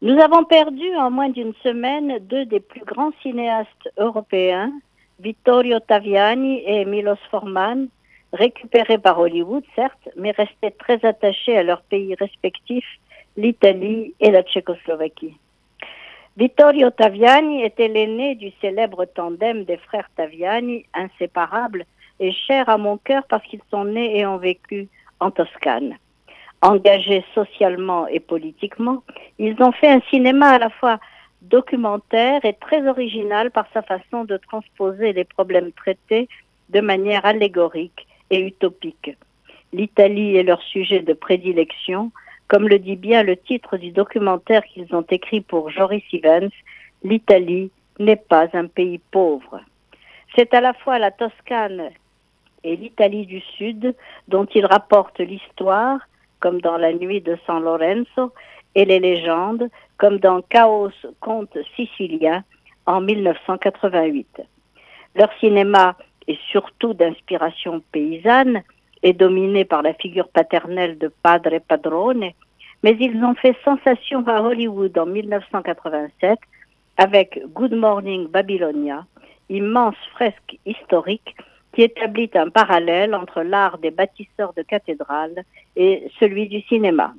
Nous avons perdu en moins d'une semaine deux des plus grands cinéastes européens, Vittorio Taviani et Milos Forman, récupérés par Hollywood, certes, mais restés très attachés à leurs pays respectifs, l'Italie et la Tchécoslovaquie. Vittorio Taviani était l'aîné du célèbre tandem des frères Taviani, inséparables et chers à mon cœur parce qu'ils sont nés et ont vécu en Toscane engagés socialement et politiquement, ils ont fait un cinéma à la fois documentaire et très original par sa façon de transposer les problèmes traités de manière allégorique et utopique. L'Italie est leur sujet de prédilection, comme le dit bien le titre du documentaire qu'ils ont écrit pour Joris Evans, L'Italie n'est pas un pays pauvre. C'est à la fois la Toscane et l'Italie du Sud dont ils rapportent l'histoire, comme dans La Nuit de San Lorenzo, et les légendes, comme dans Chaos, conte sicilien, en 1988. Leur cinéma est surtout d'inspiration paysanne et dominé par la figure paternelle de Padre Padrone, mais ils ont fait sensation à Hollywood en 1987 avec Good Morning Babylonia, immense fresque historique qui établit un parallèle entre l'art des bâtisseurs de cathédrales et celui du cinéma.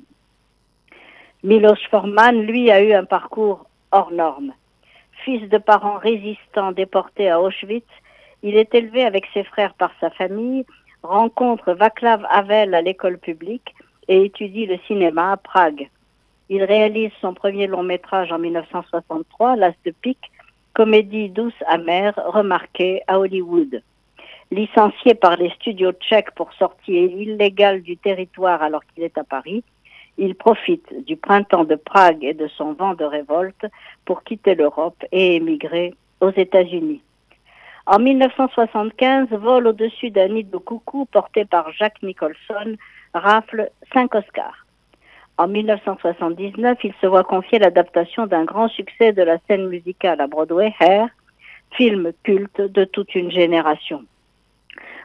Milos Forman, lui, a eu un parcours hors norme. Fils de parents résistants déportés à Auschwitz, il est élevé avec ses frères par sa famille, rencontre Václav Havel à l'école publique et étudie le cinéma à Prague. Il réalise son premier long métrage en 1963, L'As de pique, comédie douce amère remarquée à Hollywood. Licencié par les studios tchèques pour sortie illégale du territoire alors qu'il est à Paris, il profite du printemps de Prague et de son vent de révolte pour quitter l'Europe et émigrer aux États-Unis. En 1975, vol au-dessus d'un nid de coucou porté par Jacques Nicholson rafle cinq Oscars. En 1979, il se voit confier l'adaptation d'un grand succès de la scène musicale à Broadway, Hair, film culte de toute une génération.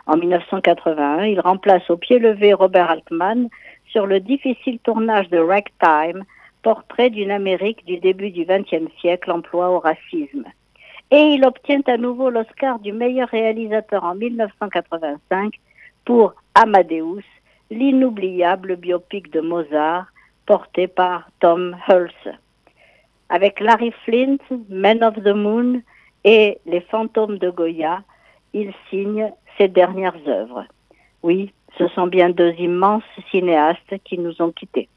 En 1981, il remplace au pied levé Robert Altman sur le difficile tournage de Ragtime, portrait d'une Amérique du début du XXe siècle emploie au racisme. Et il obtient à nouveau l'Oscar du meilleur réalisateur en 1985 pour Amadeus, l'inoubliable biopic de Mozart porté par Tom Hulse. Avec Larry Flint, Men of the Moon et Les fantômes de Goya, il signe ses dernières œuvres. Oui, ce sont bien deux immenses cinéastes qui nous ont quittés.